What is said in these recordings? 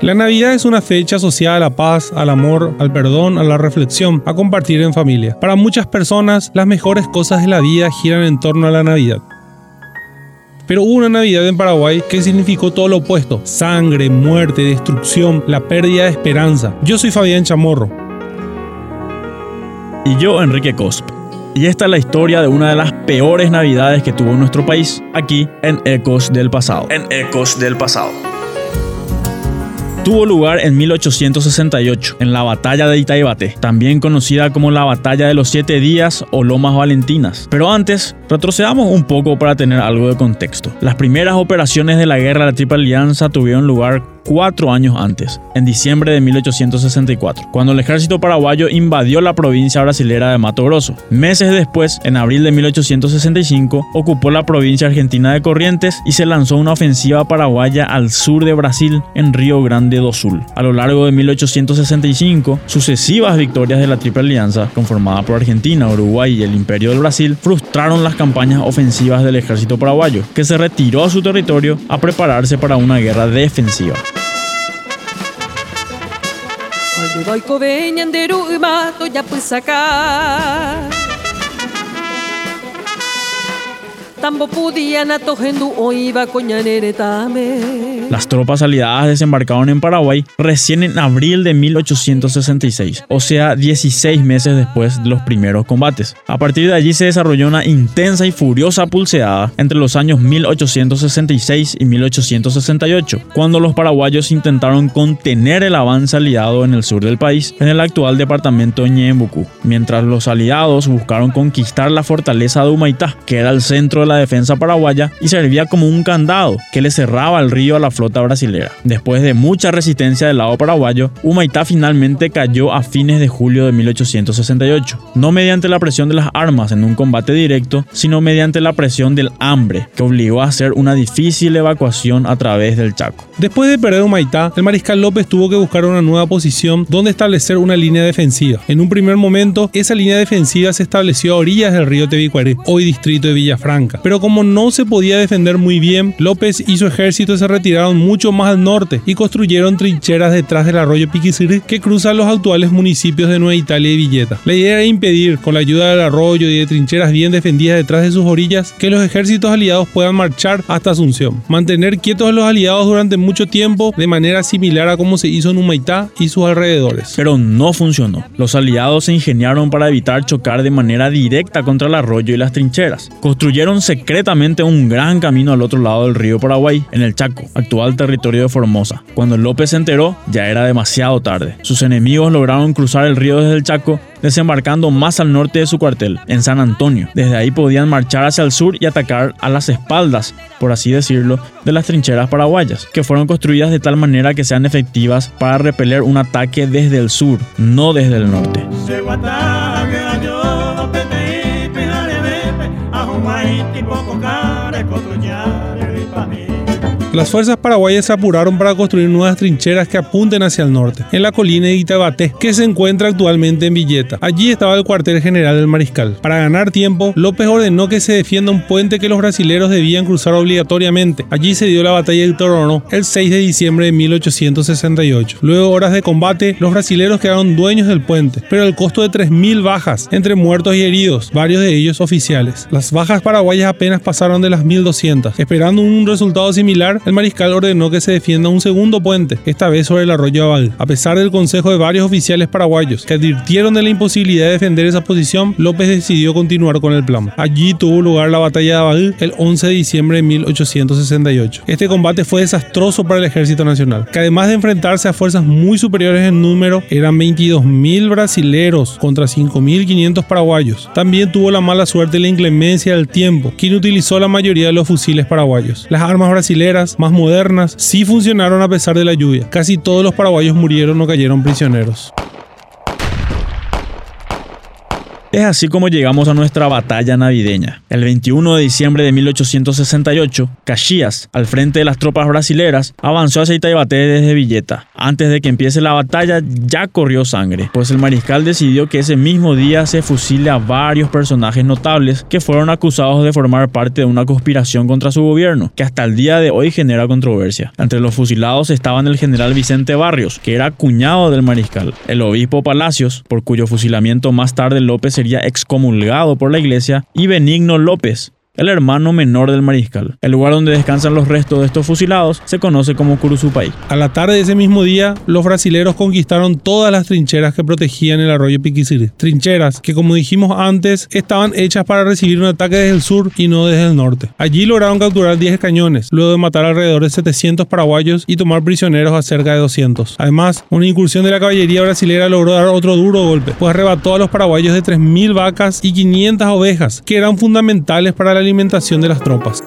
La Navidad es una fecha asociada a la paz, al amor, al perdón, a la reflexión, a compartir en familia. Para muchas personas, las mejores cosas de la vida giran en torno a la Navidad. Pero hubo una Navidad en Paraguay que significó todo lo opuesto. Sangre, muerte, destrucción, la pérdida de esperanza. Yo soy Fabián Chamorro. Y yo, Enrique Cosp. Y esta es la historia de una de las peores navidades que tuvo nuestro país, aquí en Ecos del Pasado. En Ecos del Pasado. Tuvo lugar en 1868, en la Batalla de Itaibate, también conocida como la Batalla de los Siete Días o Lomas Valentinas. Pero antes, retrocedamos un poco para tener algo de contexto. Las primeras operaciones de la Guerra de la Triple Alianza tuvieron lugar cuatro años antes, en diciembre de 1864, cuando el ejército paraguayo invadió la provincia brasilera de Mato Grosso. Meses después, en abril de 1865, ocupó la provincia argentina de Corrientes y se lanzó una ofensiva paraguaya al sur de Brasil, en Río Grande do Sul. A lo largo de 1865, sucesivas victorias de la Triple Alianza, conformada por Argentina, Uruguay y el Imperio del Brasil, frustraron las campañas ofensivas del ejército paraguayo, que se retiró a su territorio a prepararse para una guerra defensiva. Doiko venyan deru mato ya pues sacar. Las tropas aliadas desembarcaron en Paraguay recién en abril de 1866, o sea, 16 meses después de los primeros combates. A partir de allí se desarrolló una intensa y furiosa pulseada entre los años 1866 y 1868, cuando los paraguayos intentaron contener el avance aliado en el sur del país, en el actual departamento de Ñembucú, mientras los aliados buscaron conquistar la fortaleza de Humaitá, que era el centro de la defensa paraguaya y servía como un candado que le cerraba el río a la flota brasilera. Después de mucha resistencia del lado paraguayo, Humaitá finalmente cayó a fines de julio de 1868, no mediante la presión de las armas en un combate directo, sino mediante la presión del hambre, que obligó a hacer una difícil evacuación a través del Chaco. Después de perder Humaitá, el mariscal López tuvo que buscar una nueva posición donde establecer una línea defensiva. En un primer momento, esa línea defensiva se estableció a orillas del río Tebicuaré, hoy distrito de Villafranca pero como no se podía defender muy bien, López y su ejército se retiraron mucho más al norte y construyeron trincheras detrás del arroyo Piquisiri que cruza los actuales municipios de Nueva Italia y Villeta. La idea era impedir, con la ayuda del arroyo y de trincheras bien defendidas detrás de sus orillas, que los ejércitos aliados puedan marchar hasta Asunción. Mantener quietos a los aliados durante mucho tiempo de manera similar a como se hizo en Humaitá y sus alrededores. Pero no funcionó. Los aliados se ingeniaron para evitar chocar de manera directa contra el arroyo y las trincheras. Construyeron secretamente un gran camino al otro lado del río Paraguay, en el Chaco, actual territorio de Formosa. Cuando López se enteró, ya era demasiado tarde. Sus enemigos lograron cruzar el río desde el Chaco, desembarcando más al norte de su cuartel, en San Antonio. Desde ahí podían marchar hacia el sur y atacar a las espaldas, por así decirlo, de las trincheras paraguayas, que fueron construidas de tal manera que sean efectivas para repeler un ataque desde el sur, no desde el norte. Maiti poco care, cotuñare, ripami. Las fuerzas paraguayas se apuraron para construir nuevas trincheras que apunten hacia el norte, en la colina de Itabaté, que se encuentra actualmente en Villeta. Allí estaba el cuartel general del mariscal. Para ganar tiempo, López ordenó que se defienda un puente que los brasileros debían cruzar obligatoriamente. Allí se dio la batalla del Torono el 6 de diciembre de 1868. Luego de horas de combate, los brasileros quedaron dueños del puente, pero al costo de 3.000 bajas, entre muertos y heridos, varios de ellos oficiales. Las bajas paraguayas apenas pasaron de las 1.200. Esperando un resultado similar, el mariscal ordenó que se defienda un segundo puente, esta vez sobre el arroyo Abal. A pesar del consejo de varios oficiales paraguayos que advirtieron de la imposibilidad de defender esa posición, López decidió continuar con el plan. Allí tuvo lugar la batalla de Abal el 11 de diciembre de 1868. Este combate fue desastroso para el ejército nacional, que además de enfrentarse a fuerzas muy superiores en número, eran 22.000 brasileros contra 5.500 paraguayos. También tuvo la mala suerte y la inclemencia del tiempo, quien utilizó la mayoría de los fusiles paraguayos. Las armas brasileras más modernas, sí funcionaron a pesar de la lluvia. Casi todos los paraguayos murieron o cayeron prisioneros. Es así como llegamos a nuestra batalla navideña. El 21 de diciembre de 1868, Caxias, al frente de las tropas brasileras, avanzó hacia Itaibaté desde Villeta. Antes de que empiece la batalla, ya corrió sangre, pues el mariscal decidió que ese mismo día se fusile a varios personajes notables que fueron acusados de formar parte de una conspiración contra su gobierno, que hasta el día de hoy genera controversia. Entre los fusilados estaban el general Vicente Barrios, que era cuñado del mariscal, el obispo Palacios, por cuyo fusilamiento más tarde López sería excomulgado por la iglesia, y Benigno López, el hermano menor del mariscal. El lugar donde descansan los restos de estos fusilados se conoce como Curuzupay. A la tarde de ese mismo día, los brasileros conquistaron todas las trincheras que protegían el arroyo Piquisiri. Trincheras que, como dijimos antes, estaban hechas para recibir un ataque desde el sur y no desde el norte. Allí lograron capturar 10 cañones, luego de matar alrededor de 700 paraguayos y tomar prisioneros a cerca de 200. Además, una incursión de la caballería brasilera logró dar otro duro golpe, pues arrebató a los paraguayos de 3.000 vacas y 500 ovejas, que eran fundamentales para la alimentación de las tropas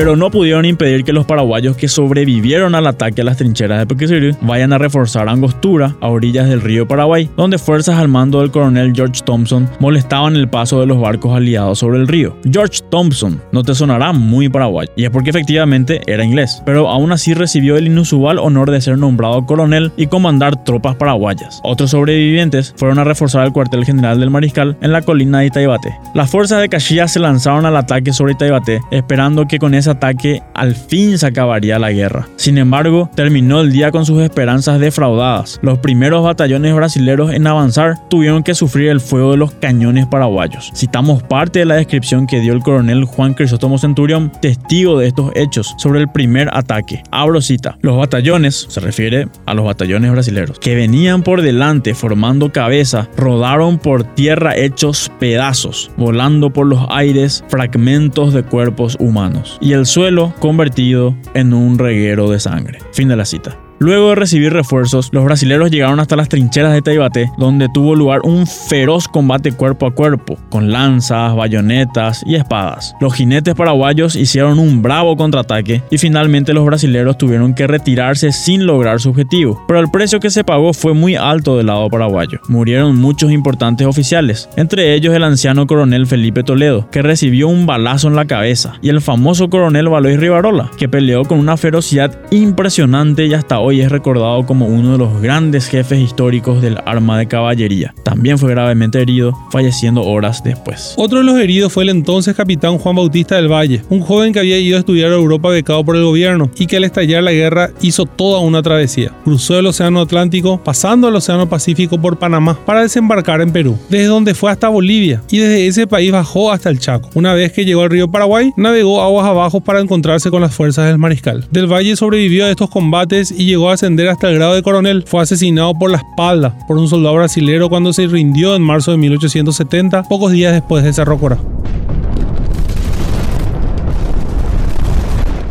pero no pudieron impedir que los paraguayos que sobrevivieron al ataque a las trincheras de Pequisiri vayan a reforzar Angostura, a orillas del río Paraguay, donde fuerzas al mando del coronel George Thompson molestaban el paso de los barcos aliados sobre el río. George Thompson no te sonará muy paraguayo, y es porque efectivamente era inglés, pero aún así recibió el inusual honor de ser nombrado coronel y comandar tropas paraguayas. Otros sobrevivientes fueron a reforzar el cuartel general del mariscal en la colina de Itaibate. Las fuerzas de Caxias se lanzaron al ataque sobre Itaibate, esperando que con esa ataque al fin se acabaría la guerra. Sin embargo, terminó el día con sus esperanzas defraudadas. Los primeros batallones brasileños en avanzar tuvieron que sufrir el fuego de los cañones paraguayos. Citamos parte de la descripción que dio el coronel Juan Crisóstomo Centurión, testigo de estos hechos, sobre el primer ataque. Abro cita. Los batallones, se refiere a los batallones brasileños, que venían por delante formando cabeza, rodaron por tierra hechos pedazos, volando por los aires fragmentos de cuerpos humanos. Y el el suelo convertido en un reguero de sangre. Fin de la cita. Luego de recibir refuerzos, los brasileños llegaron hasta las trincheras de Taibate, donde tuvo lugar un feroz combate cuerpo a cuerpo, con lanzas, bayonetas y espadas. Los jinetes paraguayos hicieron un bravo contraataque y finalmente los brasileños tuvieron que retirarse sin lograr su objetivo, pero el precio que se pagó fue muy alto del lado paraguayo. Murieron muchos importantes oficiales, entre ellos el anciano coronel Felipe Toledo, que recibió un balazo en la cabeza, y el famoso coronel Valois Rivarola, que peleó con una ferocidad impresionante y hasta hoy y es recordado como uno de los grandes jefes históricos del arma de caballería. También fue gravemente herido, falleciendo horas después. Otro de los heridos fue el entonces capitán Juan Bautista del Valle, un joven que había ido a estudiar a Europa becado por el gobierno y que al estallar la guerra hizo toda una travesía. Cruzó el Océano Atlántico, pasando al Océano Pacífico por Panamá para desembarcar en Perú, desde donde fue hasta Bolivia y desde ese país bajó hasta el Chaco. Una vez que llegó al río Paraguay, navegó aguas abajo para encontrarse con las fuerzas del mariscal. Del Valle sobrevivió a estos combates y llegó llegó a ascender hasta el grado de coronel, fue asesinado por la espalda por un soldado brasilero cuando se rindió en marzo de 1870, pocos días después de Cerro Corá.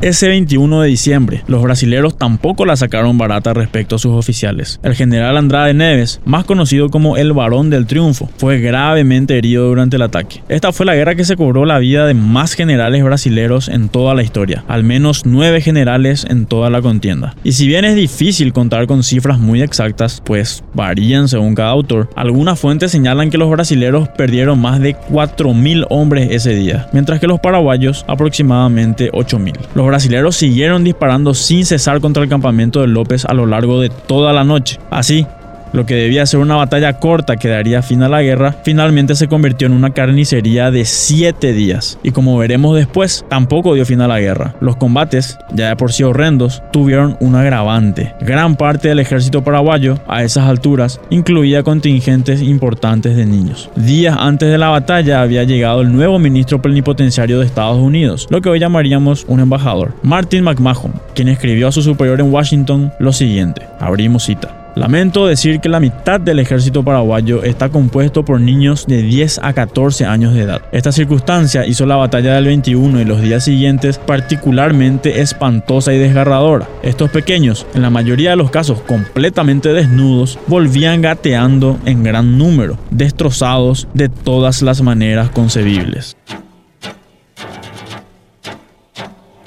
Ese 21 de diciembre, los brasileros tampoco la sacaron barata respecto a sus oficiales. El general Andrade Neves, más conocido como el Barón del Triunfo, fue gravemente herido durante el ataque. Esta fue la guerra que se cobró la vida de más generales brasileros en toda la historia, al menos nueve generales en toda la contienda. Y si bien es difícil contar con cifras muy exactas, pues varían según cada autor, algunas fuentes señalan que los brasileros perdieron más de 4.000 hombres ese día, mientras que los paraguayos aproximadamente 8.000 brasileños siguieron disparando sin cesar contra el campamento de López a lo largo de toda la noche. Así, lo que debía ser una batalla corta que daría fin a la guerra, finalmente se convirtió en una carnicería de 7 días. Y como veremos después, tampoco dio fin a la guerra. Los combates, ya de por sí horrendos, tuvieron un agravante. Gran parte del ejército paraguayo, a esas alturas, incluía contingentes importantes de niños. Días antes de la batalla había llegado el nuevo ministro plenipotenciario de Estados Unidos, lo que hoy llamaríamos un embajador, Martin McMahon, quien escribió a su superior en Washington lo siguiente, abrimos cita. Lamento decir que la mitad del ejército paraguayo está compuesto por niños de 10 a 14 años de edad. Esta circunstancia hizo la batalla del 21 y los días siguientes particularmente espantosa y desgarradora. Estos pequeños, en la mayoría de los casos completamente desnudos, volvían gateando en gran número, destrozados de todas las maneras concebibles.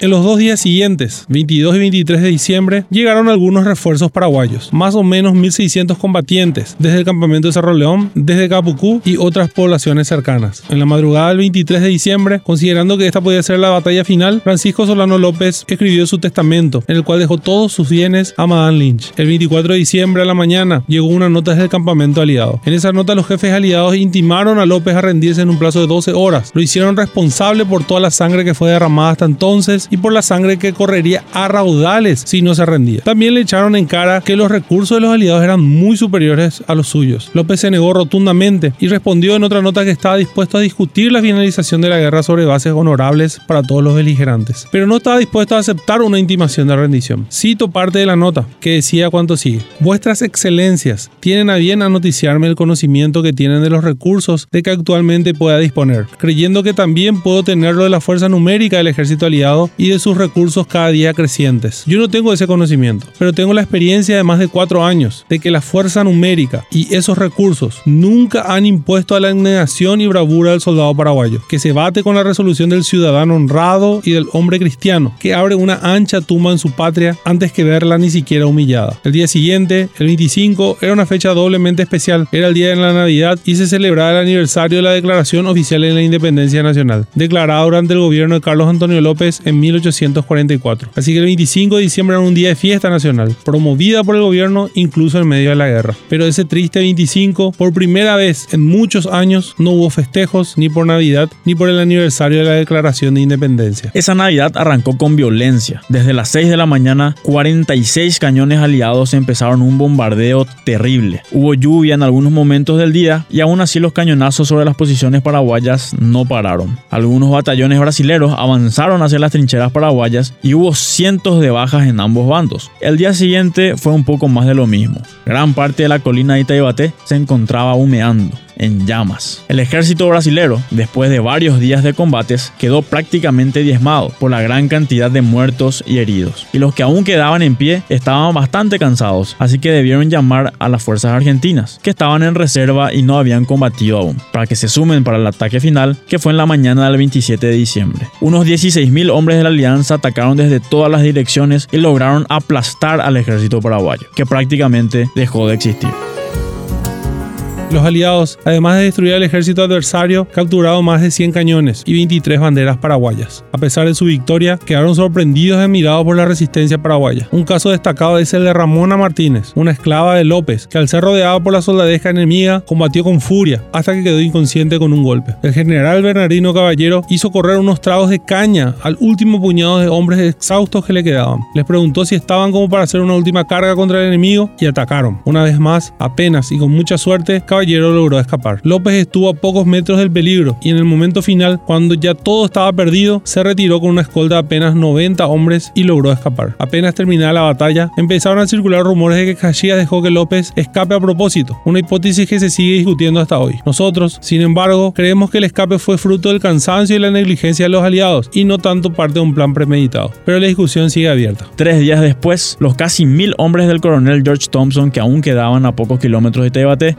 En los dos días siguientes, 22 y 23 de diciembre, llegaron algunos refuerzos paraguayos, más o menos 1.600 combatientes, desde el campamento de Cerro León, desde Capucú y otras poblaciones cercanas. En la madrugada del 23 de diciembre, considerando que esta podía ser la batalla final, Francisco Solano López escribió su testamento, en el cual dejó todos sus bienes a Madame Lynch. El 24 de diciembre a la mañana llegó una nota desde el campamento aliado. En esa nota los jefes aliados intimaron a López a rendirse en un plazo de 12 horas. Lo hicieron responsable por toda la sangre que fue derramada hasta entonces y por la sangre que correría a raudales si no se rendía. También le echaron en cara que los recursos de los aliados eran muy superiores a los suyos. López se negó rotundamente y respondió en otra nota que estaba dispuesto a discutir la finalización de la guerra sobre bases honorables para todos los beligerantes, pero no estaba dispuesto a aceptar una intimación de rendición. Cito parte de la nota que decía cuanto sigue. Vuestras excelencias tienen a bien a noticiarme el conocimiento que tienen de los recursos de que actualmente pueda disponer, creyendo que también puedo tenerlo de la fuerza numérica del ejército aliado y de sus recursos cada día crecientes. Yo no tengo ese conocimiento, pero tengo la experiencia de más de cuatro años de que la fuerza numérica y esos recursos nunca han impuesto a la negación y bravura del soldado paraguayo, que se bate con la resolución del ciudadano honrado y del hombre cristiano, que abre una ancha tumba en su patria antes que verla ni siquiera humillada. El día siguiente, el 25, era una fecha doblemente especial, era el día de la Navidad y se celebraba el aniversario de la Declaración Oficial de la Independencia Nacional, declarada durante el gobierno de Carlos Antonio López en 1844. Así que el 25 de diciembre era un día de fiesta nacional, promovida por el gobierno incluso en medio de la guerra. Pero ese triste 25, por primera vez en muchos años, no hubo festejos ni por Navidad ni por el aniversario de la Declaración de Independencia. Esa Navidad arrancó con violencia. Desde las 6 de la mañana, 46 cañones aliados empezaron un bombardeo terrible. Hubo lluvia en algunos momentos del día y aún así los cañonazos sobre las posiciones paraguayas no pararon. Algunos batallones brasileros avanzaron hacia las trincheras paraguayas y hubo cientos de bajas en ambos bandos. El día siguiente fue un poco más de lo mismo. Gran parte de la colina de Itaibate se encontraba humeando en llamas. El ejército brasilero, después de varios días de combates, quedó prácticamente diezmado por la gran cantidad de muertos y heridos. Y los que aún quedaban en pie estaban bastante cansados, así que debieron llamar a las fuerzas argentinas, que estaban en reserva y no habían combatido aún, para que se sumen para el ataque final, que fue en la mañana del 27 de diciembre. Unos 16.000 hombres de la alianza atacaron desde todas las direcciones y lograron aplastar al ejército paraguayo, que prácticamente dejó de existir. Los aliados, además de destruir al ejército adversario, capturaron más de 100 cañones y 23 banderas paraguayas. A pesar de su victoria, quedaron sorprendidos y admirados por la resistencia paraguaya. Un caso destacado es el de Ramona Martínez, una esclava de López, que al ser rodeada por la soldadesca enemiga, combatió con furia hasta que quedó inconsciente con un golpe. El general Bernardino Caballero hizo correr unos tragos de caña al último puñado de hombres exhaustos que le quedaban. Les preguntó si estaban como para hacer una última carga contra el enemigo y atacaron. Una vez más, apenas y con mucha suerte, Caballero logró escapar. López estuvo a pocos metros del peligro y en el momento final, cuando ya todo estaba perdido, se retiró con una escolta de apenas 90 hombres y logró escapar. Apenas terminada la batalla, empezaron a circular rumores de que Caxias dejó que López escape a propósito, una hipótesis que se sigue discutiendo hasta hoy. Nosotros, sin embargo, creemos que el escape fue fruto del cansancio y la negligencia de los aliados y no tanto parte de un plan premeditado. Pero la discusión sigue abierta. Tres días después, los casi mil hombres del coronel George Thompson que aún quedaban a pocos kilómetros de Tebate,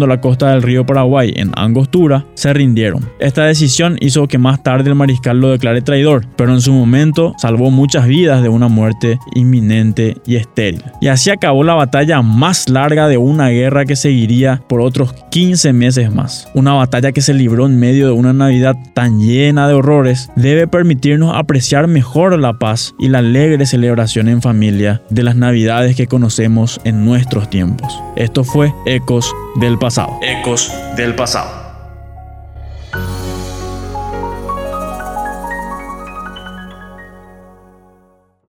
la costa del río Paraguay en Angostura, se rindieron. Esta decisión hizo que más tarde el mariscal lo declare traidor, pero en su momento salvó muchas vidas de una muerte inminente y estéril. Y así acabó la batalla más larga de una guerra que seguiría por otros 15 meses más. Una batalla que se libró en medio de una Navidad tan llena de horrores debe permitirnos apreciar mejor la paz y la alegre celebración en familia de las Navidades que conocemos en nuestros tiempos. Esto fue Ecos del Ecos del pasado.